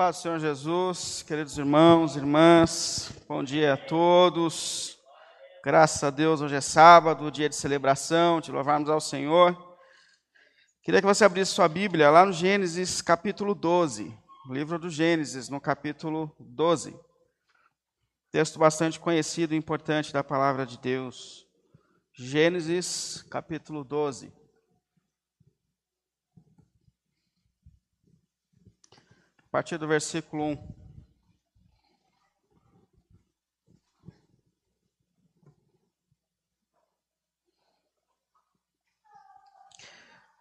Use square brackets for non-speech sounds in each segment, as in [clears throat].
paz Senhor Jesus, queridos irmãos, irmãs, bom dia a todos. Graças a Deus, hoje é sábado, dia de celebração, de louvarmos ao Senhor. Queria que você abrisse sua Bíblia lá no Gênesis capítulo 12, livro do Gênesis, no capítulo 12. Texto bastante conhecido e importante da palavra de Deus. Gênesis capítulo 12. A partir do versículo 1.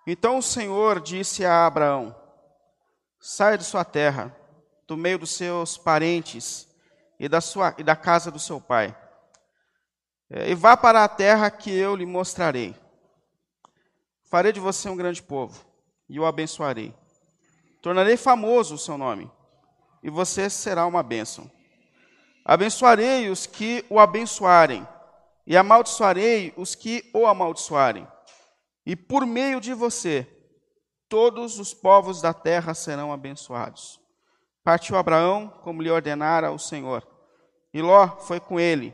Então o Senhor disse a Abraão: Saia de sua terra, do meio dos seus parentes e da, sua, e da casa do seu pai, e vá para a terra que eu lhe mostrarei. Farei de você um grande povo e o abençoarei Tornarei famoso o seu nome, e você será uma bênção. Abençoarei os que o abençoarem, e amaldiçoarei os que o amaldiçoarem. E por meio de você, todos os povos da terra serão abençoados. Partiu Abraão, como lhe ordenara o Senhor. E Ló foi com ele.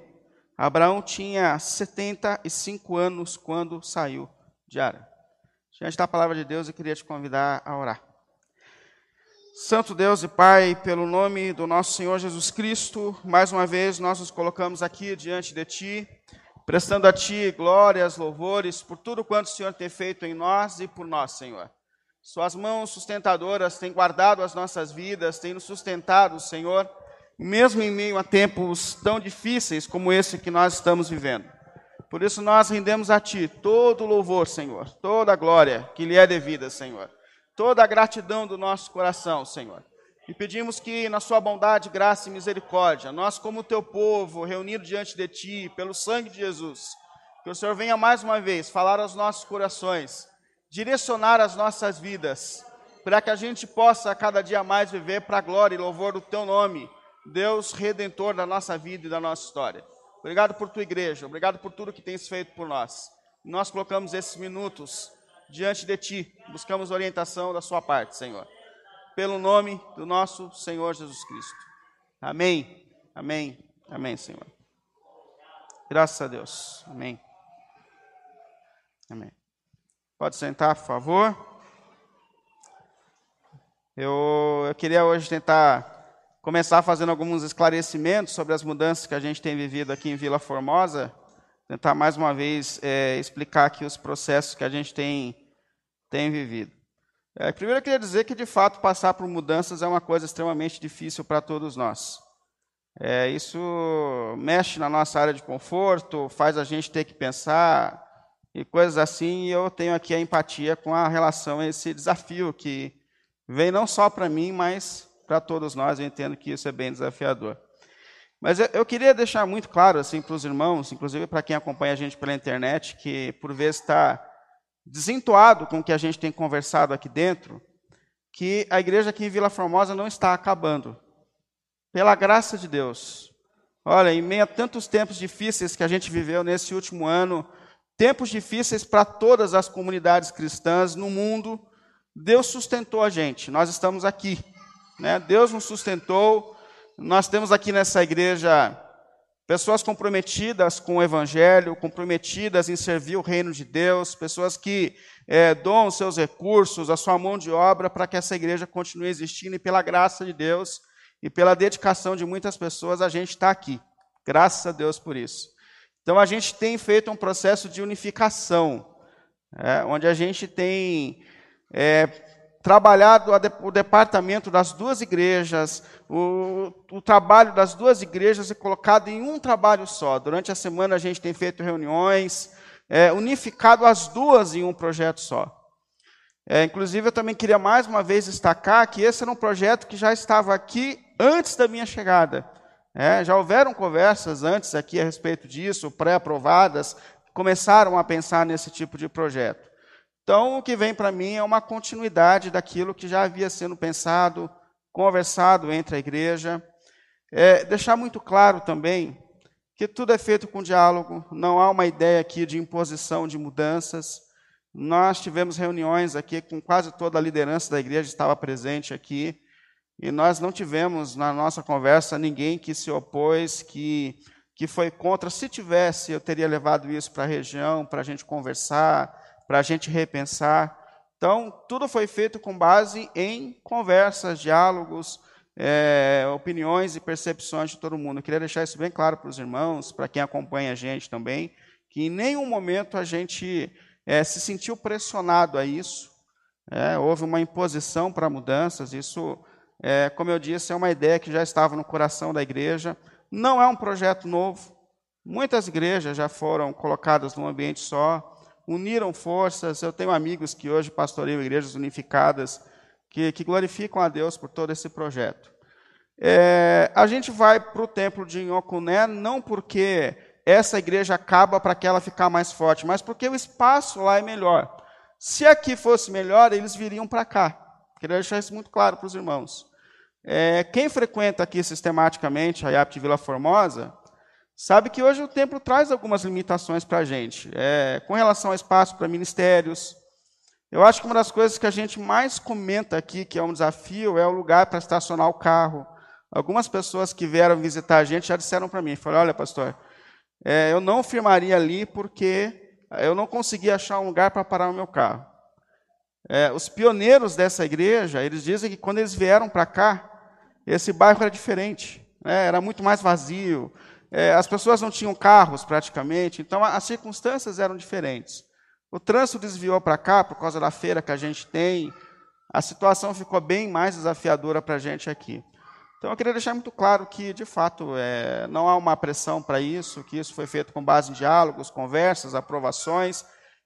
Abraão tinha 75 anos quando saiu de Ara. Diante da palavra de Deus, eu queria te convidar a orar. Santo Deus e Pai, pelo nome do nosso Senhor Jesus Cristo, mais uma vez nós nos colocamos aqui diante de Ti, prestando a Ti glórias, louvores por tudo quanto o Senhor tem feito em nós e por nós, Senhor. Suas mãos sustentadoras têm guardado as nossas vidas, têm nos sustentado, Senhor, mesmo em meio a tempos tão difíceis como esse que nós estamos vivendo. Por isso nós rendemos a Ti todo o louvor, Senhor, toda a glória que lhe é devida, Senhor toda a gratidão do nosso coração, Senhor. E pedimos que, na Sua bondade, graça e misericórdia, nós, como Teu povo, reunido diante de Ti, pelo sangue de Jesus, que o Senhor venha mais uma vez falar aos nossos corações, direcionar as nossas vidas, para que a gente possa cada dia mais viver para a glória e louvor do Teu nome, Deus redentor da nossa vida e da nossa história. Obrigado por Tua igreja, obrigado por tudo que tens feito por nós. Nós colocamos esses minutos diante de Ti, buscamos orientação da Sua parte, Senhor. Pelo nome do nosso Senhor Jesus Cristo. Amém, amém, amém, Senhor. Graças a Deus. Amém. Amém. Pode sentar, por favor. Eu, eu queria hoje tentar começar fazendo alguns esclarecimentos sobre as mudanças que a gente tem vivido aqui em Vila Formosa tentar mais uma vez é, explicar aqui os processos que a gente tem, tem vivido. É, primeiro eu queria dizer que, de fato, passar por mudanças é uma coisa extremamente difícil para todos nós. É, isso mexe na nossa área de conforto, faz a gente ter que pensar e coisas assim, e eu tenho aqui a empatia com a relação a esse desafio que vem não só para mim, mas para todos nós. Eu entendo que isso é bem desafiador. Mas eu, queria deixar muito claro assim para os irmãos, inclusive para quem acompanha a gente pela internet, que por vezes está desentoado com o que a gente tem conversado aqui dentro, que a igreja aqui em Vila Formosa não está acabando. Pela graça de Deus. Olha, em meio a tantos tempos difíceis que a gente viveu nesse último ano, tempos difíceis para todas as comunidades cristãs no mundo, Deus sustentou a gente. Nós estamos aqui. Né? Deus nos sustentou nós temos aqui nessa igreja pessoas comprometidas com o Evangelho, comprometidas em servir o reino de Deus, pessoas que é, doam seus recursos, a sua mão de obra para que essa igreja continue existindo e pela graça de Deus e pela dedicação de muitas pessoas a gente está aqui. Graças a Deus por isso. Então a gente tem feito um processo de unificação, é, onde a gente tem é, trabalhado o departamento das duas igrejas, o, o, trabalho das duas igrejas é colocado em um trabalho só. Durante a semana a gente tem feito reuniões, é, unificado as duas em um projeto só. É, inclusive, eu também queria mais uma vez destacar que esse era um projeto que já estava aqui antes da minha chegada. É, já houveram conversas antes aqui a respeito disso, pré-aprovadas, começaram a pensar nesse tipo de projeto. Então, o que vem para mim é uma continuidade daquilo que já havia sendo pensado, conversado entre a igreja. É, deixar muito claro também que tudo é feito com diálogo, não há uma ideia aqui de imposição de mudanças. Nós tivemos reuniões aqui com quase toda a liderança da igreja, estava presente aqui. e nós não tivemos na nossa conversa ninguém que se opôs, que, que foi contra. Se tivesse, eu teria levado isso para a região, para a gente conversar, para a gente repensar. Então, tudo foi feito com base em conversas, diálogos, é, opiniões e percepções de todo mundo. Eu queria deixar isso bem claro para os irmãos, para quem acompanha a gente também, que em nenhum momento a gente é, se sentiu pressionado a isso. É, houve uma imposição para mudanças. Isso, é, como eu disse, é uma ideia que já estava no coração da igreja. Não é um projeto novo. Muitas igrejas já foram colocadas num ambiente só, uniram forças. Eu tenho amigos que hoje pastoreiam igrejas unificadas que, que glorificam a Deus por todo esse projeto. É, a gente vai para o templo de Inhocuné não porque essa igreja acaba para que ela ficar mais forte, mas porque o espaço lá é melhor. Se aqui fosse melhor, eles viriam para cá. Queria deixar isso muito claro para os irmãos. É, quem frequenta aqui sistematicamente a IAP de Vila Formosa, sabe que hoje o templo traz algumas limitações para a gente. É, com relação ao espaço para ministérios, eu acho que uma das coisas que a gente mais comenta aqui, que é um desafio, é o lugar para estacionar o carro. Algumas pessoas que vieram visitar a gente já disseram para mim, falaram, olha pastor, é, eu não firmaria ali porque eu não consegui achar um lugar para parar o meu carro. É, os pioneiros dessa igreja, eles dizem que quando eles vieram para cá, esse bairro era diferente, né? era muito mais vazio, é, as pessoas não tinham carros praticamente, então as circunstâncias eram diferentes. O trânsito desviou para cá por causa da feira que a gente tem, a situação ficou bem mais desafiadora para a gente aqui. Então eu queria deixar muito claro que, de fato, é, não há uma pressão para isso, que isso foi feito com base em diálogos, conversas, aprovações,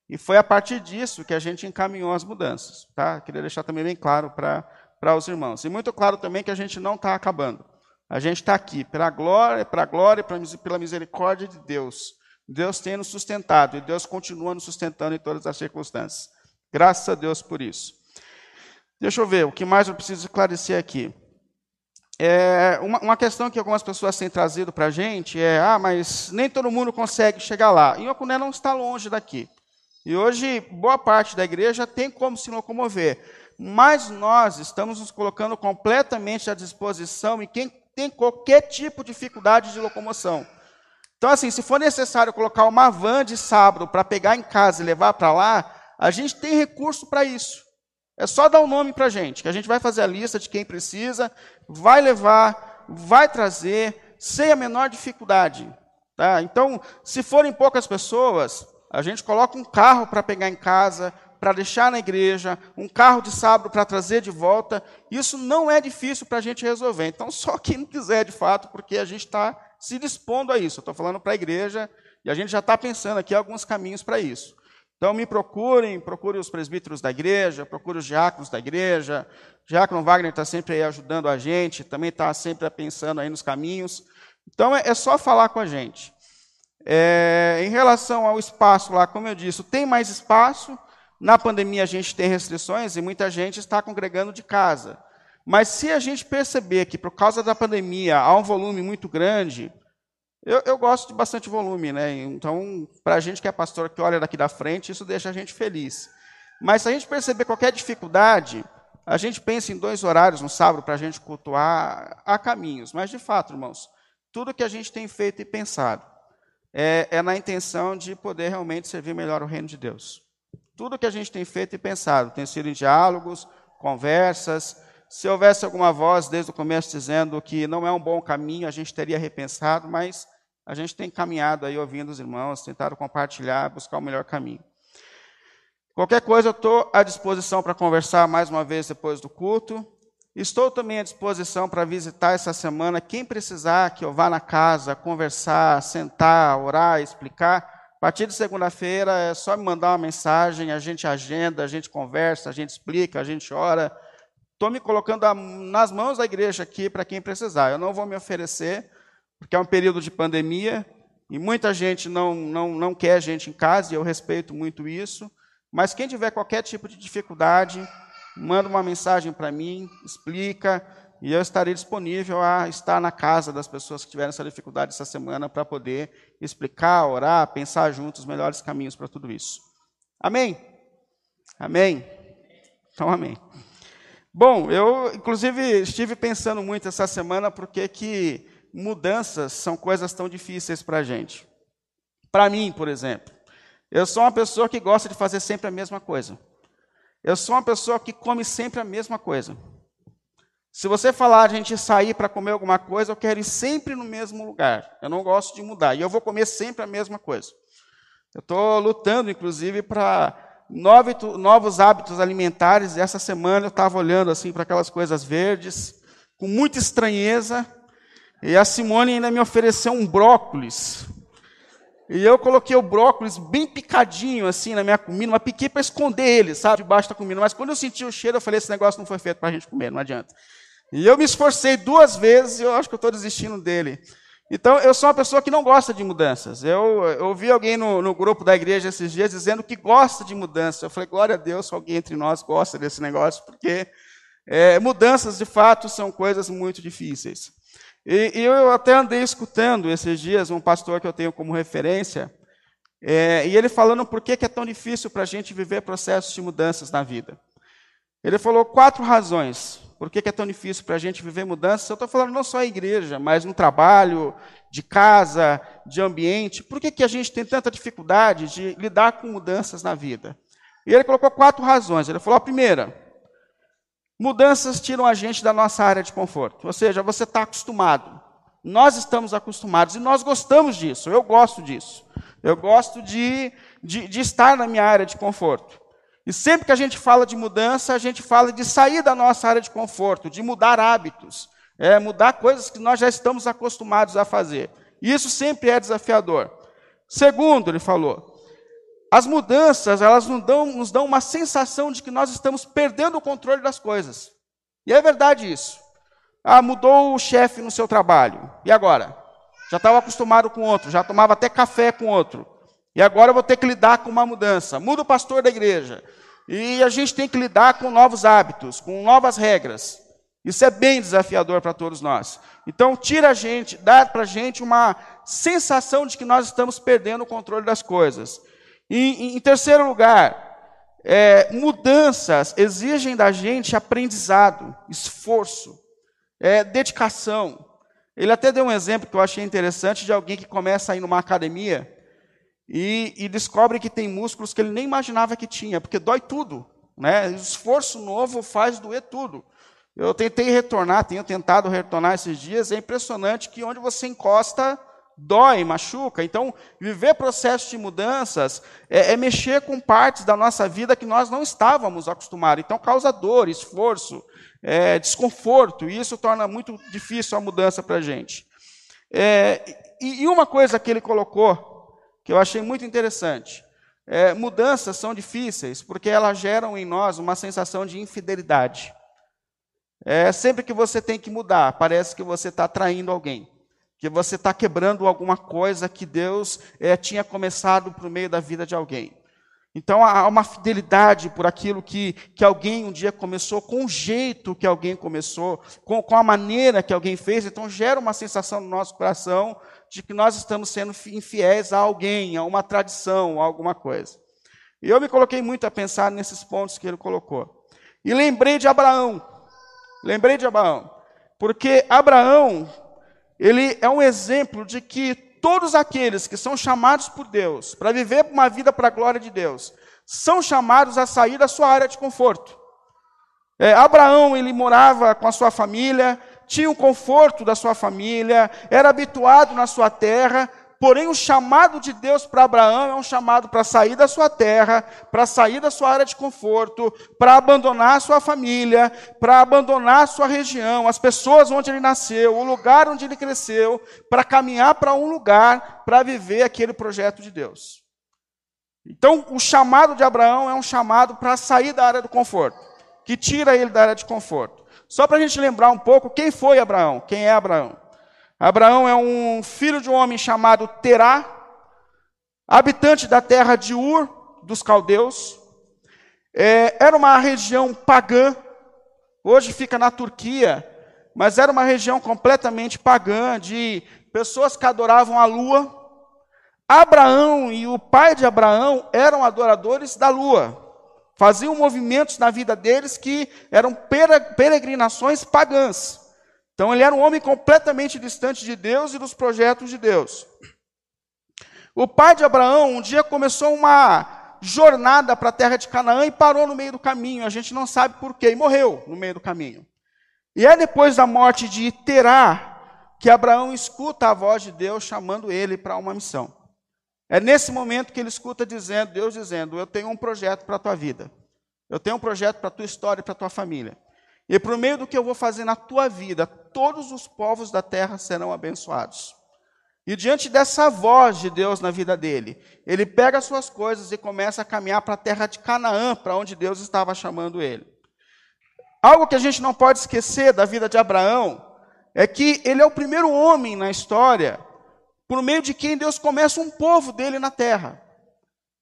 e foi a partir disso que a gente encaminhou as mudanças. Tá? Queria deixar também bem claro para para os irmãos. E muito claro também que a gente não está acabando. A gente está aqui pela glória, para a glória e pela misericórdia de Deus. Deus tem nos sustentado e Deus continua nos sustentando em todas as circunstâncias. Graças a Deus por isso. Deixa eu ver, o que mais eu preciso esclarecer aqui. É, uma, uma, questão que algumas pessoas têm trazido para a gente é: ah, mas nem todo mundo consegue chegar lá. E Ocuné não está longe daqui. E hoje, boa parte da igreja tem como se locomover mas nós estamos nos colocando completamente à disposição e quem tem qualquer tipo de dificuldade de locomoção. Então, assim, se for necessário colocar uma van de sábado para pegar em casa e levar para lá, a gente tem recurso para isso. É só dar o um nome para a gente, que a gente vai fazer a lista de quem precisa, vai levar, vai trazer, sem a menor dificuldade. Tá? Então, se forem poucas pessoas, a gente coloca um carro para pegar em casa, para deixar na igreja, um carro de sábado para trazer de volta. Isso não é difícil para a gente resolver. Então, só quem quiser de fato, porque a gente está se dispondo a isso. Estou falando para a igreja e a gente já está pensando aqui alguns caminhos para isso. Então, me procurem, procurem os presbíteros da igreja, procurem os diáconos da igreja. O diácono Wagner está sempre aí ajudando a gente, também está sempre pensando aí nos caminhos. Então, é, é só falar com a gente. É, em relação ao espaço lá, como eu disse, tem mais espaço, na pandemia a gente tem restrições e muita gente está congregando de casa. Mas se a gente perceber que por causa da pandemia há um volume muito grande, eu, eu gosto de bastante volume, né? Então, para a gente que é pastor que olha daqui da frente, isso deixa a gente feliz. Mas se a gente perceber qualquer dificuldade, a gente pensa em dois horários no sábado para a gente cultuar, há caminhos. Mas, de fato, irmãos, tudo que a gente tem feito e pensado é, é na intenção de poder realmente servir melhor o reino de Deus. Tudo que a gente tem feito e pensado tem sido em diálogos, conversas. Se houvesse alguma voz desde o começo dizendo que não é um bom caminho, a gente teria repensado, mas a gente tem caminhado aí ouvindo os irmãos, tentado compartilhar, buscar o melhor caminho. Qualquer coisa, eu estou à disposição para conversar mais uma vez depois do culto. Estou também à disposição para visitar essa semana quem precisar que eu vá na casa, conversar, sentar, orar, explicar. A partir de segunda-feira é só me mandar uma mensagem, a gente agenda, a gente conversa, a gente explica, a gente ora. Estou me colocando nas mãos da igreja aqui para quem precisar. Eu não vou me oferecer, porque é um período de pandemia e muita gente não, não, não quer gente em casa, e eu respeito muito isso. Mas quem tiver qualquer tipo de dificuldade, manda uma mensagem para mim, explica, e eu estarei disponível a estar na casa das pessoas que tiverem essa dificuldade essa semana para poder explicar, orar, pensar juntos os melhores caminhos para tudo isso. Amém? Amém? Então, amém. Bom, eu inclusive estive pensando muito essa semana porque que mudanças são coisas tão difíceis para a gente. Para mim, por exemplo, eu sou uma pessoa que gosta de fazer sempre a mesma coisa. Eu sou uma pessoa que come sempre a mesma coisa. Se você falar a gente sair para comer alguma coisa, eu quero ir sempre no mesmo lugar. Eu não gosto de mudar. E eu vou comer sempre a mesma coisa. Eu estou lutando, inclusive, para novos hábitos alimentares. E essa semana eu estava olhando assim para aquelas coisas verdes, com muita estranheza. E a Simone ainda me ofereceu um brócolis. E eu coloquei o brócolis bem picadinho assim na minha comida, mas piquei para esconder ele, sabe, debaixo da comida. Mas quando eu senti o cheiro, eu falei: esse negócio não foi feito para a gente comer, não adianta. E eu me esforcei duas vezes e eu acho que eu estou desistindo dele. Então, eu sou uma pessoa que não gosta de mudanças. Eu, eu ouvi alguém no, no, grupo da igreja esses dias dizendo que gosta de mudanças. Eu falei, glória a Deus, alguém entre nós gosta desse negócio, porque é, mudanças, de fato, são coisas muito difíceis. E, e, eu até andei escutando esses dias um pastor que eu tenho como referência, é, e ele falando por que, que é tão difícil para a gente viver processos de mudanças na vida. Ele falou quatro razões por que, é tão difícil para a gente viver mudanças? Eu estou falando não só a igreja, mas no trabalho, de casa, de ambiente. Por que, que a gente tem tanta dificuldade de lidar com mudanças na vida? E ele colocou quatro razões. Ele falou: a primeira, mudanças tiram a gente da nossa área de conforto. Ou seja, você está acostumado. Nós estamos acostumados e nós gostamos disso. Eu gosto disso. Eu gosto de, de, de estar na minha área de conforto. E sempre que a gente fala de mudança, a gente fala de sair da nossa área de conforto, de mudar hábitos, é, mudar coisas que nós já estamos acostumados a fazer. E isso sempre é desafiador. Segundo, ele falou, as mudanças, elas nos dão, nos dão uma sensação de que nós estamos perdendo o controle das coisas. E é verdade isso. Ah, mudou o chefe no seu trabalho. E agora? Já estava acostumado com outro, já tomava até café com outro. E agora eu vou ter que lidar com uma mudança. Muda o pastor da igreja. E a gente tem que lidar com novos hábitos, com novas regras. Isso é bem desafiador para todos nós. Então, tira a gente, dá para a gente uma sensação de que nós estamos perdendo o controle das coisas. E, em terceiro lugar, é, mudanças exigem da gente aprendizado, esforço, é, dedicação. Ele até deu um exemplo que eu achei interessante de alguém que começa a ir numa academia e, e, descobre que tem músculos que ele nem imaginava que tinha, porque dói tudo. Né? Esforço novo faz doer tudo. Eu tentei retornar, tenho tentado retornar esses dias, é impressionante que onde você encosta, dói, machuca. Então, viver processos de mudanças é, é mexer com partes da nossa vida que nós não estávamos acostumados. Então, causa dor, esforço, é, desconforto, e isso torna muito difícil a mudança para a gente. É, e, e uma coisa que ele colocou que eu achei muito interessante. É, mudanças são difíceis porque elas geram em nós uma sensação de infidelidade. É, sempre que você tem que mudar, parece que você está traindo alguém, que você está quebrando alguma coisa que Deus é, tinha começado por meio da vida de alguém. Então há uma fidelidade por aquilo que, que alguém um dia começou, com o jeito que alguém começou, com, com a maneira que alguém fez, então gera uma sensação no nosso coração de que nós estamos sendo infiéis a alguém, a uma tradição, a alguma coisa. E eu me coloquei muito a pensar nesses pontos que ele colocou. E lembrei de Abraão. Lembrei de Abraão. Porque Abraão, ele é um exemplo de que todos aqueles que são chamados por Deus para viver uma vida para a glória de Deus, são chamados a sair da sua área de conforto. É, Abraão, ele morava com a sua família, tinha o conforto da sua família, era habituado na sua terra, porém o chamado de Deus para Abraão é um chamado para sair da sua terra, para sair da sua área de conforto, para abandonar a sua família, para abandonar a sua região, as pessoas onde ele nasceu, o lugar onde ele cresceu, para caminhar para um lugar para viver aquele projeto de Deus. Então, o chamado de Abraão é um chamado para sair da área do conforto, que tira ele da área de conforto. Só para a gente lembrar um pouco quem foi Abraão, quem é Abraão. Abraão é um filho de um homem chamado Terá, habitante da terra de Ur, dos caldeus. É, era uma região pagã, hoje fica na Turquia, mas era uma região completamente pagã, de pessoas que adoravam a lua. Abraão e o pai de Abraão eram adoradores da lua. Faziam movimentos na vida deles que eram peregrinações pagãs. Então ele era um homem completamente distante de Deus e dos projetos de Deus. O pai de Abraão um dia começou uma jornada para a terra de Canaã e parou no meio do caminho. A gente não sabe porquê, e morreu no meio do caminho. E é depois da morte de Terá que Abraão escuta a voz de Deus chamando ele para uma missão. É nesse momento que ele escuta dizendo, Deus dizendo: Eu tenho um projeto para a tua vida. Eu tenho um projeto para a tua história para a tua família. E por meio do que eu vou fazer na tua vida, todos os povos da terra serão abençoados. E diante dessa voz de Deus na vida dele, ele pega as suas coisas e começa a caminhar para a terra de Canaã, para onde Deus estava chamando ele. Algo que a gente não pode esquecer da vida de Abraão é que ele é o primeiro homem na história por meio de quem Deus começa um povo dele na terra.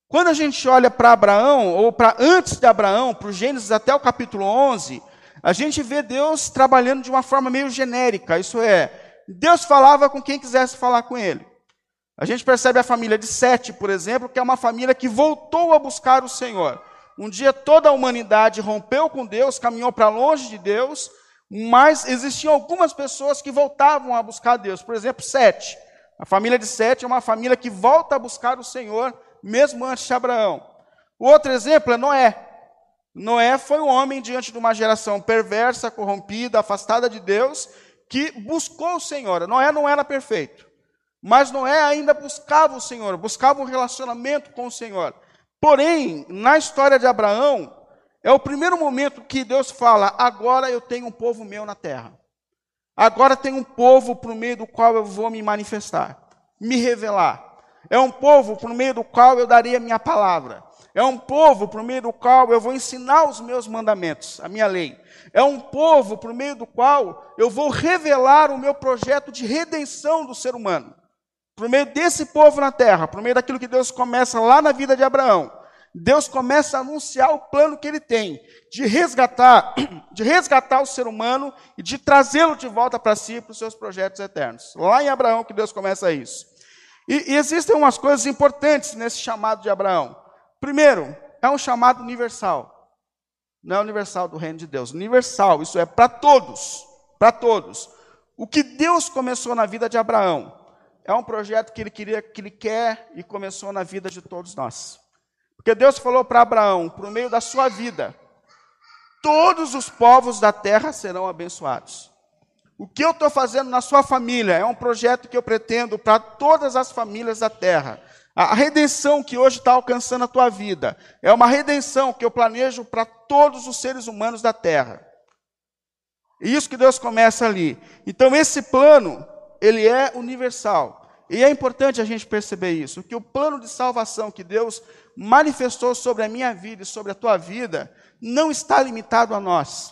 Quando a gente olha para Abraão, ou para antes de Abraão, para o Gênesis até o capítulo 11, a gente vê Deus trabalhando de uma forma meio genérica, isso é, Deus falava com quem quisesse falar com ele. A gente percebe a família de Sete, por exemplo, que é uma família que voltou a buscar o Senhor. Um dia toda a humanidade rompeu com Deus, caminhou para longe de Deus, mas existiam algumas pessoas que voltavam a buscar Deus. Por exemplo, Sete. A família de Sete é uma família que volta a buscar o Senhor, mesmo antes de Abraão. O outro exemplo é Noé. Noé foi um homem diante de uma geração perversa, corrompida, afastada de Deus, que buscou o Senhor. Noé não era perfeito, mas Noé ainda buscava o Senhor, buscava um relacionamento com o Senhor. Porém, na história de Abraão, é o primeiro momento que Deus fala: agora eu tenho um povo meu na terra. Agora tem um povo por meio do qual eu vou me manifestar, me revelar. É um povo por meio do qual eu darei a minha palavra. É um povo por meio do qual eu vou ensinar os meus mandamentos, a minha lei. É um povo por meio do qual eu vou revelar o meu projeto de redenção do ser humano. Por meio desse povo na terra, por meio daquilo que Deus começa lá na vida de Abraão, Deus começa a anunciar o plano que ele tem de resgatar, [clears throat] de resgatar o ser humano e de trazê-lo de volta para si, para os seus projetos eternos. Lá em Abraão que Deus começa isso. E, e existem umas coisas importantes nesse chamado de Abraão. Primeiro, é um chamado universal. Não é universal do reino de Deus, universal, isso é para todos, para todos. O que Deus começou na vida de Abraão é um projeto que ele queria, que ele quer e começou na vida de todos nós. Porque Deus falou para Abraão, por meio da sua vida, todos os povos da terra serão abençoados. O que eu estou fazendo na sua família é um projeto que eu pretendo para todas as famílias da terra. A redenção que hoje está alcançando a tua vida é uma redenção que eu planejo para todos os seres humanos da terra. E isso que Deus começa ali. Então esse plano, ele é universal. E é importante a gente perceber isso, que o plano de salvação que Deus manifestou sobre a minha vida e sobre a tua vida não está limitado a nós.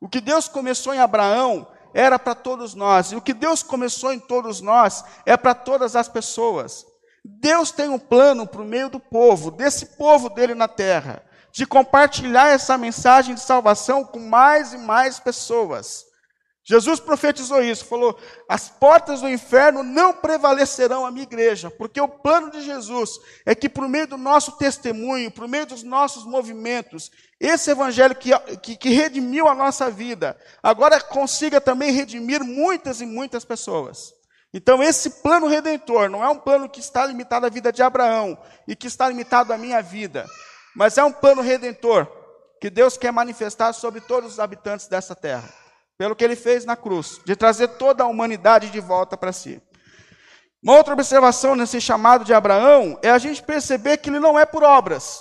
O que Deus começou em Abraão era para todos nós, e o que Deus começou em todos nós é para todas as pessoas. Deus tem um plano para o meio do povo, desse povo dele na terra, de compartilhar essa mensagem de salvação com mais e mais pessoas. Jesus profetizou isso, falou: as portas do inferno não prevalecerão a minha igreja, porque o plano de Jesus é que, por meio do nosso testemunho, por meio dos nossos movimentos, esse evangelho que, que, que redimiu a nossa vida, agora consiga também redimir muitas e muitas pessoas. Então, esse plano redentor não é um plano que está limitado à vida de Abraão e que está limitado à minha vida, mas é um plano redentor que Deus quer manifestar sobre todos os habitantes dessa terra pelo que ele fez na cruz, de trazer toda a humanidade de volta para si. Uma outra observação nesse chamado de Abraão é a gente perceber que ele não é por obras,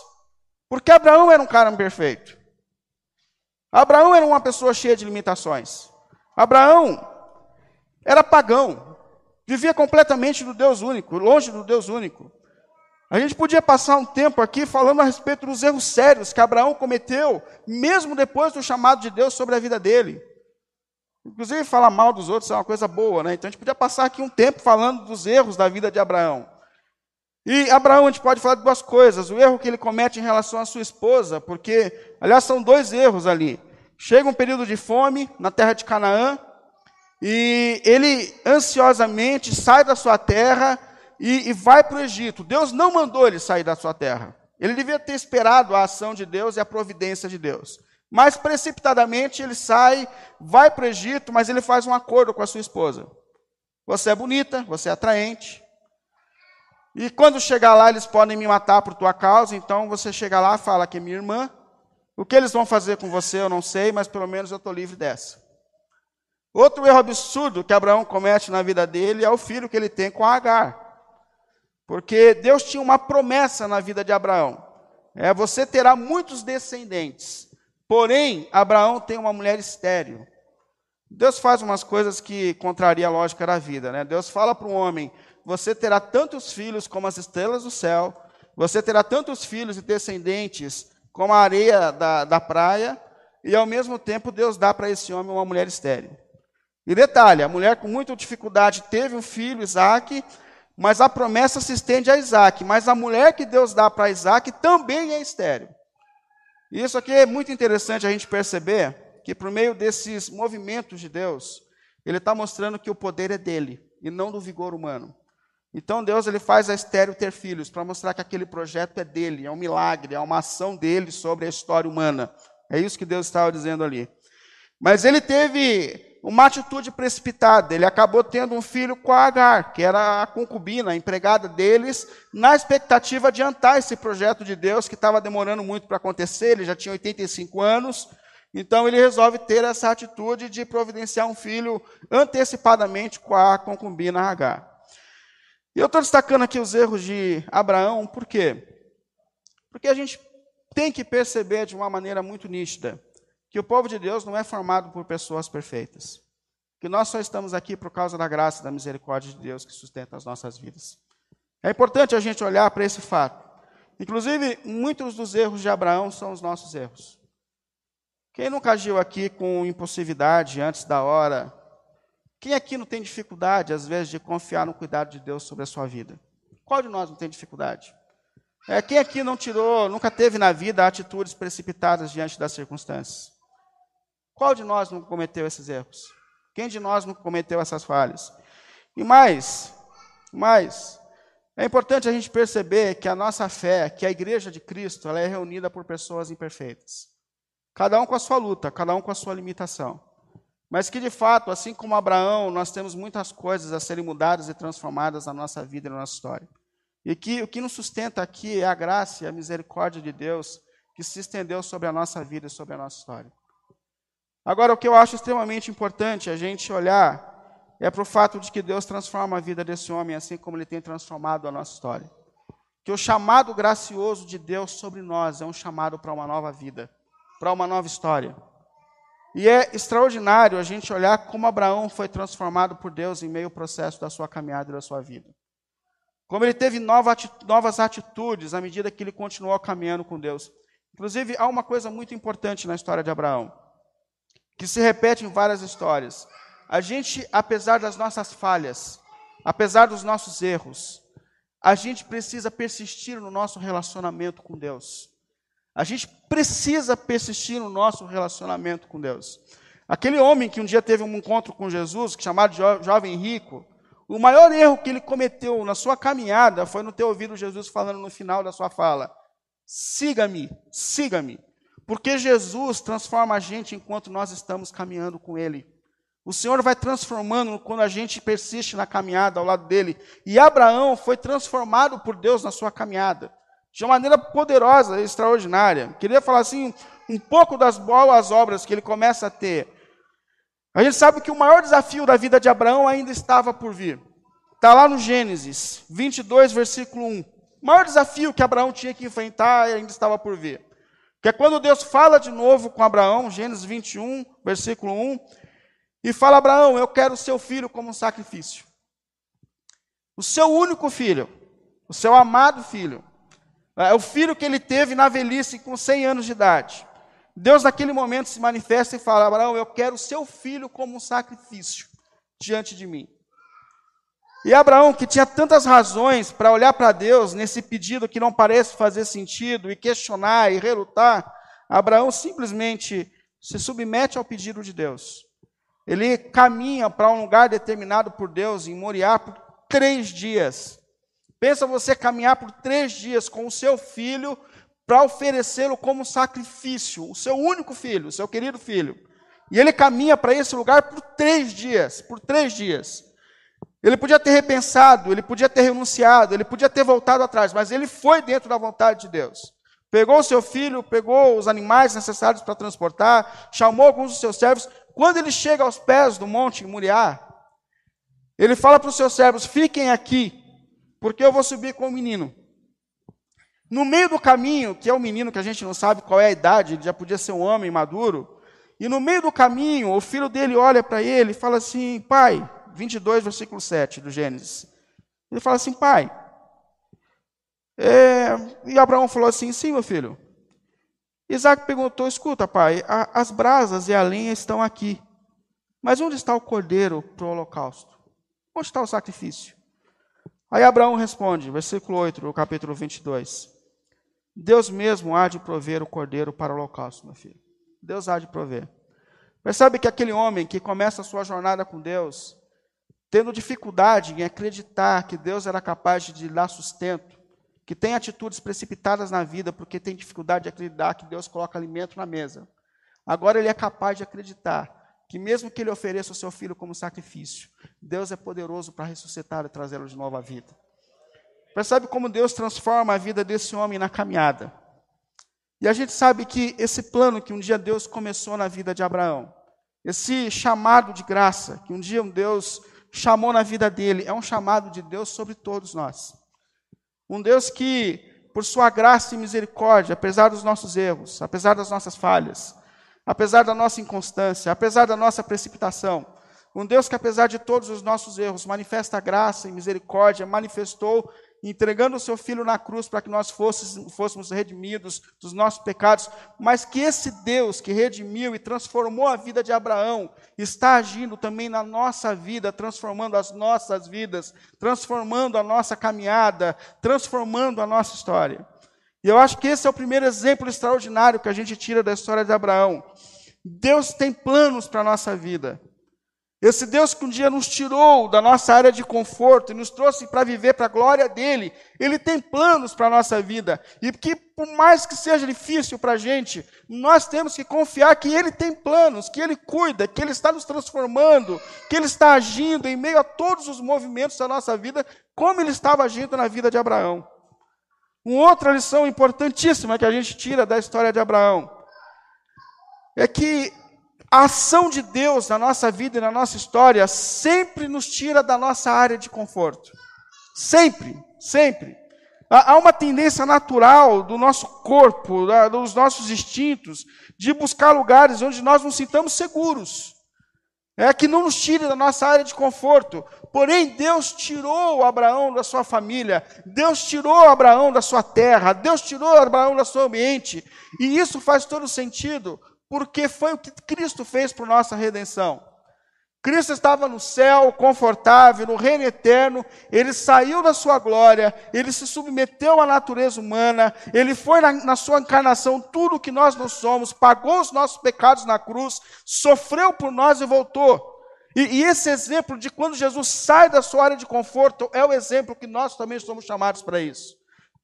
porque Abraão era um cara imperfeito. Abraão era uma pessoa cheia de limitações. Abraão era pagão, vivia completamente do Deus único, longe do Deus único. A gente podia passar um tempo aqui falando a respeito dos erros sérios que Abraão cometeu, mesmo depois do chamado de Deus sobre a vida dele. Inclusive, falar mal dos outros é uma coisa boa, né? Então a gente podia passar aqui um tempo falando dos erros da vida de Abraão. E Abraão, a gente pode falar de duas coisas: o erro que ele comete em relação à sua esposa, porque, aliás, são dois erros ali. Chega um período de fome na terra de Canaã, e ele ansiosamente sai da sua terra e, e vai para o Egito. Deus não mandou ele sair da sua terra. Ele devia ter esperado a ação de Deus e a providência de Deus. Mas precipitadamente ele sai, vai para o Egito, mas ele faz um acordo com a sua esposa. Você é bonita, você é atraente. E quando chegar lá, eles podem me matar por tua causa, então você chega lá fala que é minha irmã. O que eles vão fazer com você eu não sei, mas pelo menos eu estou livre dessa. Outro erro absurdo que Abraão comete na vida dele é o filho que ele tem com Agar. Porque Deus tinha uma promessa na vida de Abraão. É, você terá muitos descendentes. Porém, Abraão tem uma mulher estéril. Deus faz umas coisas que contraria a lógica da vida. Né? Deus fala para um homem: você terá tantos filhos como as estrelas do céu, você terá tantos filhos e descendentes como a areia da, da praia, e ao mesmo tempo Deus dá para esse homem uma mulher estéril. E detalhe: a mulher com muita dificuldade teve um filho, Isaac, mas a promessa se estende a Isaac. Mas a mulher que Deus dá para Isaac também é estéreo. E isso aqui é muito interessante a gente perceber que, por meio desses movimentos de Deus, ele está mostrando que o poder é dele e não do vigor humano. Então Deus ele faz a estéreo ter filhos para mostrar que aquele projeto é dele, é um milagre, é uma ação dele sobre a história humana. É isso que Deus estava dizendo ali. Mas ele teve uma atitude precipitada. Ele acabou tendo um filho com a Agar, que era a concubina, a empregada deles, na expectativa de adiantar esse projeto de Deus que estava demorando muito para acontecer. Ele já tinha 85 anos, então ele resolve ter essa atitude de providenciar um filho antecipadamente com a concubina Agar. E eu estou destacando aqui os erros de Abraão, por quê? Porque a gente tem que perceber de uma maneira muito nítida que o povo de Deus não é formado por pessoas perfeitas. Que nós só estamos aqui por causa da graça e da misericórdia de Deus que sustenta as nossas vidas. É importante a gente olhar para esse fato. Inclusive, muitos dos erros de Abraão são os nossos erros. Quem nunca agiu aqui com impulsividade antes da hora? Quem aqui não tem dificuldade, às vezes, de confiar no cuidado de Deus sobre a sua vida? Qual de nós não tem dificuldade? É, quem aqui não tirou, nunca teve na vida atitudes precipitadas diante das circunstâncias? Qual de nós não cometeu esses erros? Quem de nós não cometeu essas falhas? E mais, mais, é importante a gente perceber que a nossa fé, que a igreja de Cristo, ela é reunida por pessoas imperfeitas. Cada um com a sua luta, cada um com a sua limitação. Mas que de fato, assim como Abraão, nós temos muitas coisas a serem mudadas e transformadas na nossa vida e na nossa história. E que o que nos sustenta aqui é a graça e a misericórdia de Deus que se estendeu sobre a nossa vida e sobre a nossa história. Agora, o que eu acho extremamente importante a gente olhar é para o fato de que Deus transforma a vida desse homem assim como ele tem transformado a nossa história. Que o chamado gracioso de Deus sobre nós é um chamado para uma nova vida, para uma nova história. E é extraordinário a gente olhar como Abraão foi transformado por Deus em meio ao processo da sua caminhada e da sua vida. Como ele teve novas atitudes à medida que ele continuou caminhando com Deus. Inclusive, há uma coisa muito importante na história de Abraão que se repete em várias histórias. A gente, apesar das nossas falhas, apesar dos nossos erros, a gente precisa persistir no nosso relacionamento com Deus. A gente precisa persistir no nosso relacionamento com Deus. Aquele homem que um dia teve um encontro com Jesus, chamado de jovem rico, o maior erro que ele cometeu na sua caminhada foi não ter ouvido Jesus falando no final da sua fala: siga-me, siga-me. Porque Jesus transforma a gente enquanto nós estamos caminhando com Ele. O Senhor vai transformando quando a gente persiste na caminhada ao lado dele. E Abraão foi transformado por Deus na sua caminhada, de uma maneira poderosa e extraordinária. Queria falar assim um pouco das boas obras que ele começa a ter. A gente sabe que o maior desafio da vida de Abraão ainda estava por vir. Está lá no Gênesis 22, versículo 1. O maior desafio que Abraão tinha que enfrentar ainda estava por vir. Que é quando Deus fala de novo com Abraão, Gênesis 21, versículo 1, e fala: Abraão, eu quero o seu filho como um sacrifício. O seu único filho, o seu amado filho, é o filho que ele teve na velhice com 100 anos de idade. Deus, naquele momento, se manifesta e fala: Abraão, eu quero o seu filho como um sacrifício diante de mim. E Abraão, que tinha tantas razões para olhar para Deus nesse pedido que não parece fazer sentido, e questionar e relutar, Abraão simplesmente se submete ao pedido de Deus. Ele caminha para um lugar determinado por Deus, em Moriá, por três dias. Pensa você caminhar por três dias com o seu filho para oferecê-lo como sacrifício, o seu único filho, o seu querido filho. E ele caminha para esse lugar por três dias, por três dias. Ele podia ter repensado, ele podia ter renunciado, ele podia ter voltado atrás, mas ele foi dentro da vontade de Deus. Pegou o seu filho, pegou os animais necessários para transportar, chamou alguns dos seus servos. Quando ele chega aos pés do monte Muriá, ele fala para os seus servos: fiquem aqui, porque eu vou subir com o menino. No meio do caminho, que é o menino que a gente não sabe qual é a idade, ele já podia ser um homem maduro, e no meio do caminho, o filho dele olha para ele e fala assim: Pai, 22, versículo 7 do Gênesis. Ele fala assim: Pai. É... e Abraão falou assim: Sim, meu filho. Isaac perguntou: Escuta, pai, a, as brasas e a lenha estão aqui. Mas onde está o cordeiro para o holocausto? Onde está o sacrifício? Aí Abraão responde, versículo 8 do capítulo 22. Deus mesmo há de prover o cordeiro para o holocausto, meu filho. Deus há de prover. Percebe que aquele homem que começa a sua jornada com Deus, tendo dificuldade em acreditar que Deus era capaz de lhe dar sustento, que tem atitudes precipitadas na vida porque tem dificuldade de acreditar que Deus coloca alimento na mesa. Agora ele é capaz de acreditar que mesmo que ele ofereça o seu filho como sacrifício, Deus é poderoso para ressuscitar e trazê-lo de novo à vida. Percebe como Deus transforma a vida desse homem na caminhada. E a gente sabe que esse plano que um dia Deus começou na vida de Abraão, esse chamado de graça que um dia um Deus chamou na vida dele, é um chamado de Deus sobre todos nós. Um Deus que, por sua graça e misericórdia, apesar dos nossos erros, apesar das nossas falhas, apesar da nossa inconstância, apesar da nossa precipitação, um Deus que, apesar de todos os nossos erros, manifesta graça e misericórdia, manifestou entregando o seu filho na cruz para que nós fôssemos, fôssemos redimidos dos nossos pecados, mas que esse Deus que redimiu e transformou a vida de Abraão está agindo também na nossa vida, transformando as nossas vidas, transformando a nossa caminhada, transformando a nossa história. E eu acho que esse é o primeiro exemplo extraordinário que a gente tira da história de Abraão. Deus tem planos para a nossa vida. Esse Deus que um dia nos tirou da nossa área de conforto e nos trouxe para viver para a glória dele, ele tem planos para a nossa vida. E que, por mais que seja difícil para a gente, nós temos que confiar que ele tem planos, que ele cuida, que ele está nos transformando, que ele está agindo em meio a todos os movimentos da nossa vida, como ele estava agindo na vida de Abraão. Uma outra lição importantíssima que a gente tira da história de Abraão é que a ação de Deus na nossa vida e na nossa história sempre nos tira da nossa área de conforto. Sempre, sempre. Há uma tendência natural do nosso corpo, dos nossos instintos, de buscar lugares onde nós nos sintamos seguros. É que não nos tire da nossa área de conforto. Porém, Deus tirou Abraão da sua família, Deus tirou Abraão da sua terra, Deus tirou Abraão do seu ambiente. E isso faz todo sentido, porque foi o que Cristo fez por nossa redenção. Cristo estava no céu, confortável, no reino eterno, ele saiu da sua glória, ele se submeteu à natureza humana, ele foi na, na sua encarnação tudo o que nós não somos, pagou os nossos pecados na cruz, sofreu por nós e voltou. E, e esse exemplo de quando Jesus sai da sua área de conforto é o exemplo que nós também somos chamados para isso.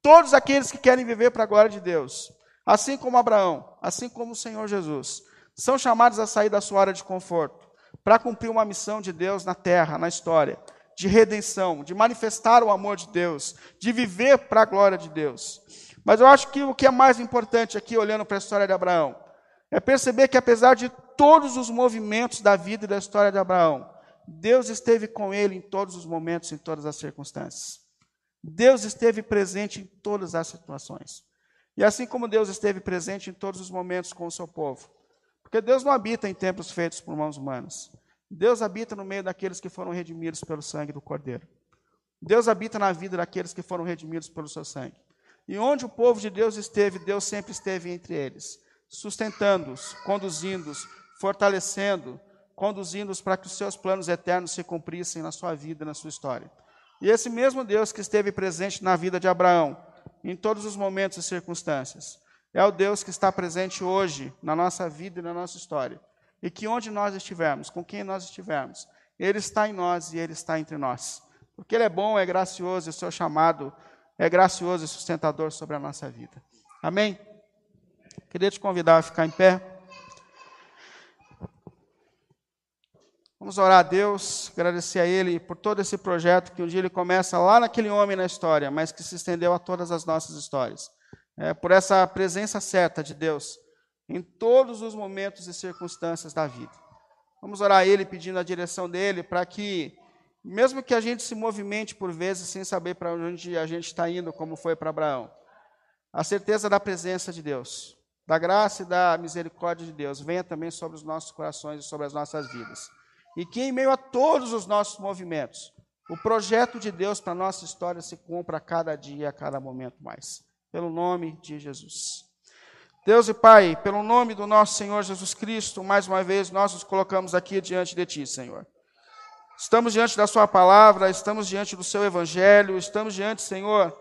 Todos aqueles que querem viver para a glória de Deus, assim como Abraão, assim como o Senhor Jesus, são chamados a sair da sua área de conforto para cumprir uma missão de Deus na terra, na história, de redenção, de manifestar o amor de Deus, de viver para a glória de Deus. Mas eu acho que o que é mais importante aqui, olhando para a história de Abraão, é perceber que apesar de todos os movimentos da vida e da história de Abraão, Deus esteve com ele em todos os momentos, em todas as circunstâncias. Deus esteve presente em todas as situações. E assim como Deus esteve presente em todos os momentos com o seu povo. Porque Deus não habita em templos feitos por mãos humanas. Deus habita no meio daqueles que foram redimidos pelo sangue do Cordeiro. Deus habita na vida daqueles que foram redimidos pelo seu sangue. E onde o povo de Deus esteve, Deus sempre esteve entre eles, sustentando-os, conduzindo-os, fortalecendo, conduzindo-os para que os seus planos eternos se cumprissem na sua vida, na sua história. E esse mesmo Deus que esteve presente na vida de Abraão, em todos os momentos e circunstâncias. É o Deus que está presente hoje na nossa vida e na nossa história. E que onde nós estivermos, com quem nós estivermos, Ele está em nós e Ele está entre nós. porque Ele é bom, é gracioso e o seu chamado é gracioso e sustentador sobre a nossa vida. Amém? Queria te convidar a ficar em pé. Vamos orar a Deus, agradecer a Ele por todo esse projeto que um dia ele começa lá naquele homem na história, mas que se estendeu a todas as nossas histórias. É, por essa presença certa de Deus em todos os momentos e circunstâncias da vida. Vamos orar a Ele pedindo a direção dele para que, mesmo que a gente se movimente por vezes sem saber para onde a gente está indo, como foi para Abraão, a certeza da presença de Deus, da graça e da misericórdia de Deus venha também sobre os nossos corações e sobre as nossas vidas. E que em meio a todos os nossos movimentos, o projeto de Deus para a nossa história se cumpra a cada dia, a cada momento mais. Pelo nome de Jesus. Deus e Pai, pelo nome do nosso Senhor Jesus Cristo, mais uma vez nós nos colocamos aqui diante de Ti, Senhor. Estamos diante da Sua palavra, estamos diante do Seu Evangelho, estamos diante, Senhor,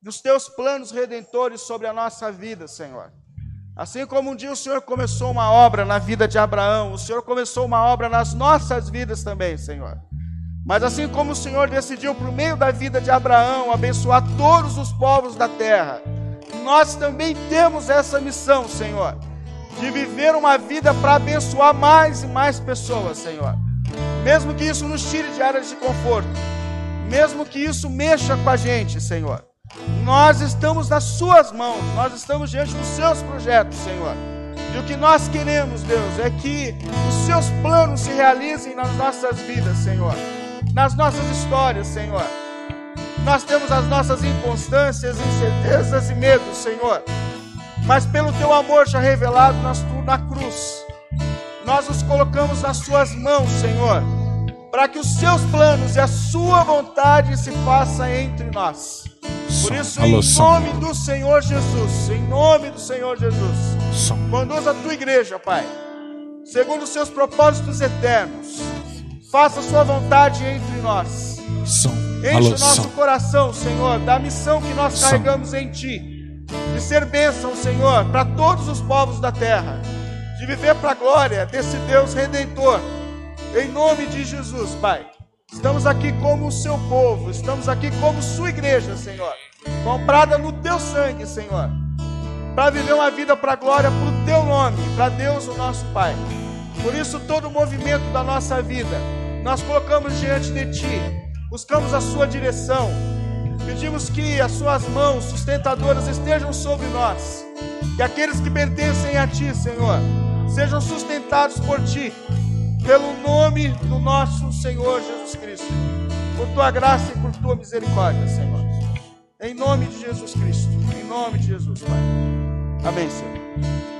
dos Teus planos redentores sobre a nossa vida, Senhor. Assim como um dia o Senhor começou uma obra na vida de Abraão, o Senhor começou uma obra nas nossas vidas também, Senhor. Mas assim como o Senhor decidiu, por meio da vida de Abraão, abençoar todos os povos da terra, nós também temos essa missão, Senhor, de viver uma vida para abençoar mais e mais pessoas, Senhor. Mesmo que isso nos tire de áreas de conforto, mesmo que isso mexa com a gente, Senhor. Nós estamos nas Suas mãos, nós estamos diante dos Seus projetos, Senhor. E o que nós queremos, Deus, é que os Seus planos se realizem nas nossas vidas, Senhor, nas nossas histórias, Senhor nós temos as nossas inconstâncias, incertezas e medos, Senhor. Mas pelo teu amor já revelado na cruz, nós nos colocamos nas suas mãos, Senhor, para que os seus planos e a sua vontade se façam entre nós. Por isso, em nome do Senhor Jesus, em nome do Senhor Jesus, conduz a tua igreja, Pai, segundo os seus propósitos eternos. Faça a sua vontade entre nós. Enche o nosso coração, Senhor, da missão que nós carregamos em Ti, de ser bênção, Senhor, para todos os povos da terra, de viver para a glória desse Deus redentor, em nome de Jesus, Pai. Estamos aqui como o Seu povo, estamos aqui como Sua igreja, Senhor, comprada no Teu sangue, Senhor, para viver uma vida para glória, para o Teu nome, para Deus, o nosso Pai. Por isso, todo o movimento da nossa vida, nós colocamos diante de Ti buscamos a Sua direção, pedimos que as Suas mãos sustentadoras estejam sobre nós, que aqueles que pertencem a Ti, Senhor, sejam sustentados por Ti, pelo nome do nosso Senhor Jesus Cristo, por Tua graça e por Tua misericórdia, Senhor. Em nome de Jesus Cristo, em nome de Jesus, Pai. Amém, Senhor.